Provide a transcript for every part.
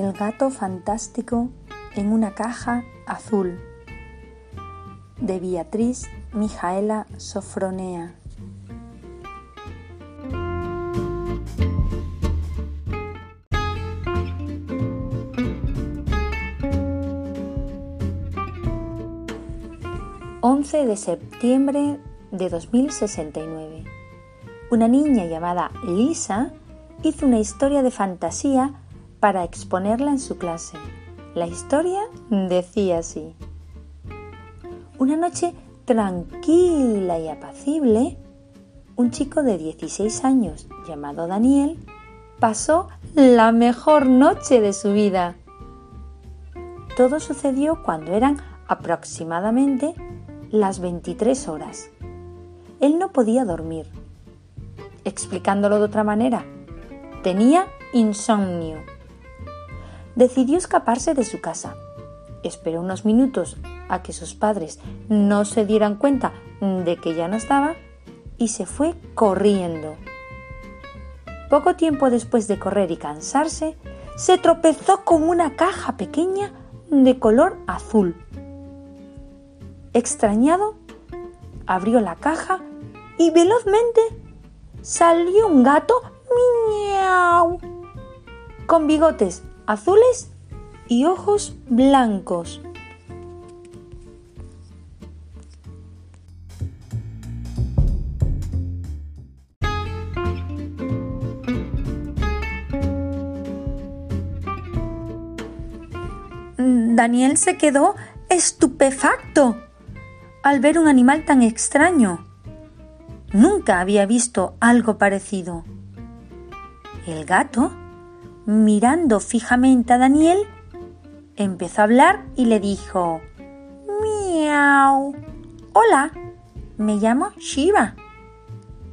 El gato fantástico en una caja azul de Beatriz Mijaela Sofronea. ...11 de septiembre de 2069... ...una niña llamada Lisa... ...hizo una historia de fantasía para exponerla en su clase. La historia decía así. Una noche tranquila y apacible, un chico de 16 años llamado Daniel pasó la mejor noche de su vida. Todo sucedió cuando eran aproximadamente las 23 horas. Él no podía dormir. Explicándolo de otra manera, tenía insomnio decidió escaparse de su casa. Esperó unos minutos a que sus padres no se dieran cuenta de que ya no estaba y se fue corriendo. Poco tiempo después de correr y cansarse, se tropezó con una caja pequeña de color azul. Extrañado, abrió la caja y velozmente salió un gato miau con bigotes azules y ojos blancos. Daniel se quedó estupefacto al ver un animal tan extraño. Nunca había visto algo parecido. El gato mirando fijamente a Daniel, empezó a hablar y le dijo, Miau. Hola, me llamo Shiva.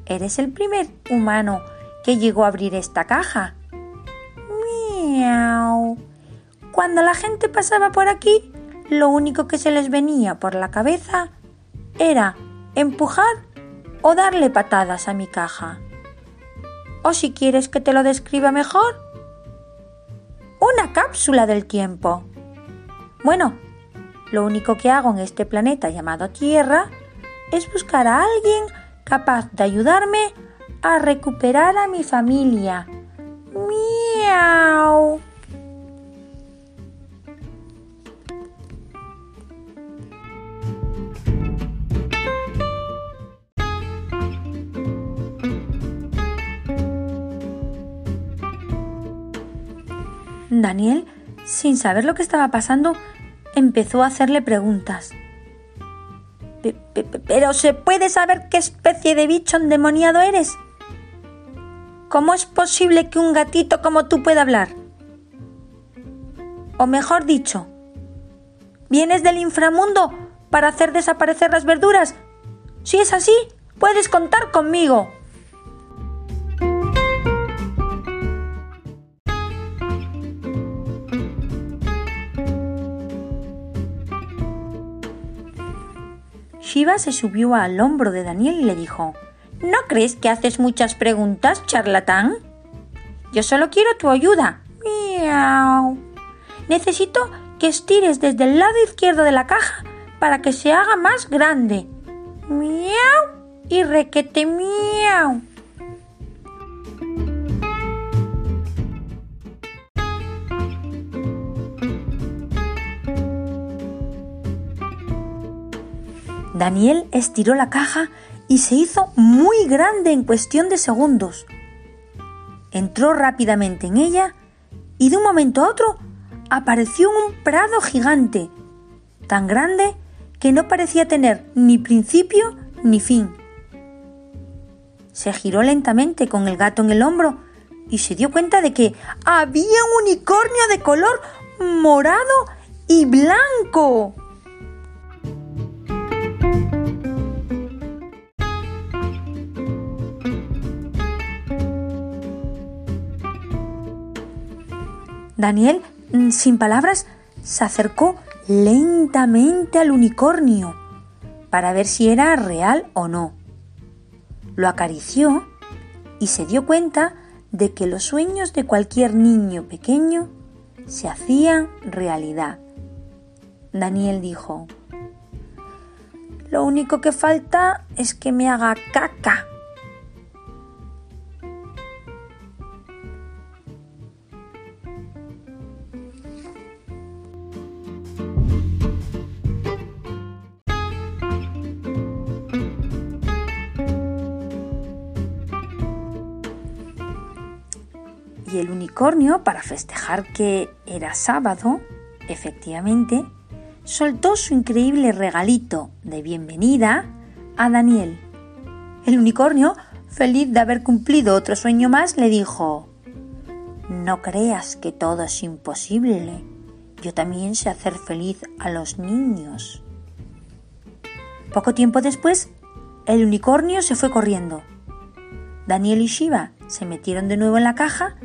Eres el primer humano que llegó a abrir esta caja. Miau. Cuando la gente pasaba por aquí, lo único que se les venía por la cabeza era empujar o darle patadas a mi caja. O si quieres que te lo describa mejor, una cápsula del tiempo. Bueno, lo único que hago en este planeta llamado Tierra es buscar a alguien capaz de ayudarme a recuperar a mi familia. Miau. Daniel, sin saber lo que estaba pasando, empezó a hacerle preguntas. ¿Pero se puede saber qué especie de bicho endemoniado eres? ¿Cómo es posible que un gatito como tú pueda hablar? O mejor dicho, ¿vienes del inframundo para hacer desaparecer las verduras? Si es así, puedes contar conmigo. Shiva se subió al hombro de Daniel y le dijo ¿No crees que haces muchas preguntas, charlatán? Yo solo quiero tu ayuda. Miau. Necesito que estires desde el lado izquierdo de la caja para que se haga más grande. Miau y requete miau. Daniel estiró la caja y se hizo muy grande en cuestión de segundos. Entró rápidamente en ella y de un momento a otro apareció un prado gigante, tan grande que no parecía tener ni principio ni fin. Se giró lentamente con el gato en el hombro y se dio cuenta de que había un unicornio de color morado y blanco. Daniel, mm, sin palabras, se acercó lentamente al unicornio para ver si era real o no. Lo acarició y se dio cuenta de que los sueños de cualquier niño pequeño se hacían realidad. Daniel dijo, Lo único que falta es que me haga caca. Y el unicornio, para festejar que era sábado, efectivamente, soltó su increíble regalito de bienvenida a Daniel. El unicornio, feliz de haber cumplido otro sueño más, le dijo, No creas que todo es imposible. Yo también sé hacer feliz a los niños. Poco tiempo después, el unicornio se fue corriendo. Daniel y Shiva se metieron de nuevo en la caja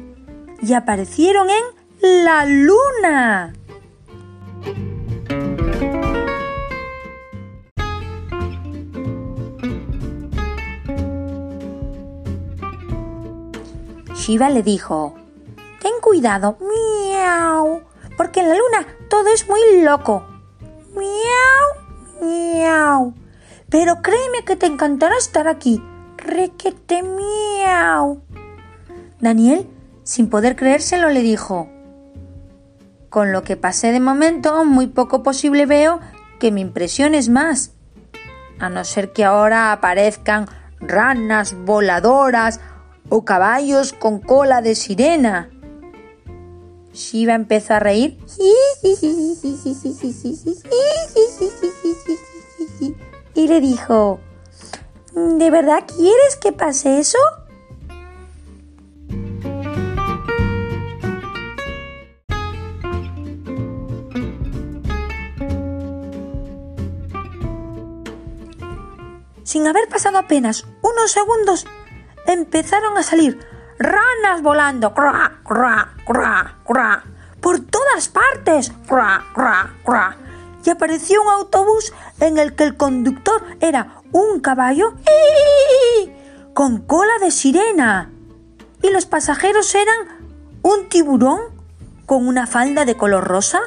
y aparecieron en la luna. Shiva le dijo, Ten cuidado, miau, porque en la luna todo es muy loco. Miau, miau. Pero créeme que te encantará estar aquí. Requete miau. Daniel sin poder creérselo, le dijo Con lo que pasé de momento, muy poco posible veo que me impresiones más. A no ser que ahora aparezcan ranas voladoras o caballos con cola de sirena. Shiva empezó a reír y le dijo ¿De verdad quieres que pase eso? Sin haber pasado apenas unos segundos, empezaron a salir ranas volando ¡cra, cra, cra, por todas partes y apareció un autobús en el que el conductor era un caballo con cola de sirena. Y los pasajeros eran un tiburón con una falda de color rosa,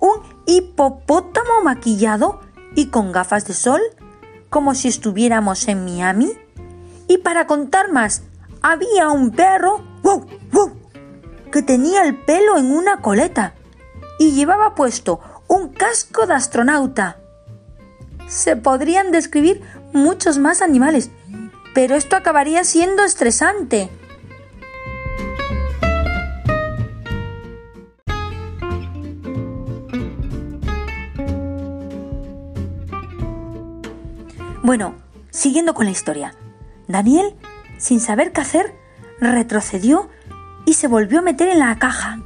un hipopótamo maquillado y con gafas de sol, como si estuviéramos en Miami. Y para contar más, había un perro que tenía el pelo en una coleta y llevaba puesto un casco de astronauta. Se podrían describir muchos más animales, pero esto acabaría siendo estresante. Bueno, siguiendo con la historia, Daniel, sin saber qué hacer, retrocedió y se volvió a meter en la caja.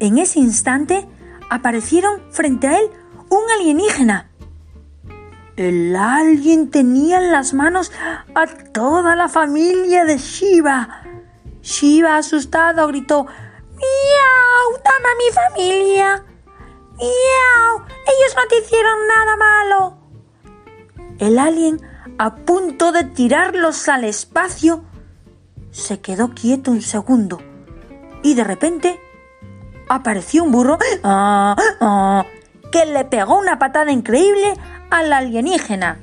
En ese instante aparecieron frente a él un alienígena. El alien tenía en las manos a toda la familia de Shiva. Shiva, asustado, gritó ¡Miau! ¡Dame a mi familia! ¡Miau! Ellos no te hicieron nada malo. El alien, a punto de tirarlos al espacio, se quedó quieto un segundo y de repente apareció un burro ¡Ah! ¡Ah! que le pegó una patada increíble al alienígena.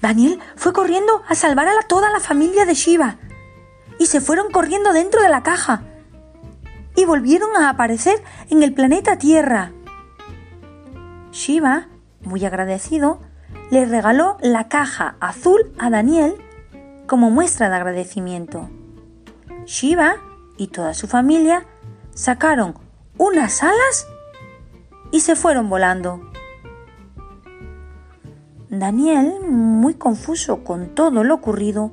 Daniel fue corriendo a salvar a toda la familia de Shiva y se fueron corriendo dentro de la caja y volvieron a aparecer en el planeta Tierra. Shiva, muy agradecido, le regaló la caja azul a Daniel como muestra de agradecimiento. Shiva y toda su familia sacaron unas alas y se fueron volando. Daniel, muy confuso con todo lo ocurrido,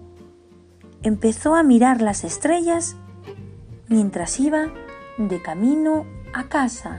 empezó a mirar las estrellas mientras iba de camino a casa.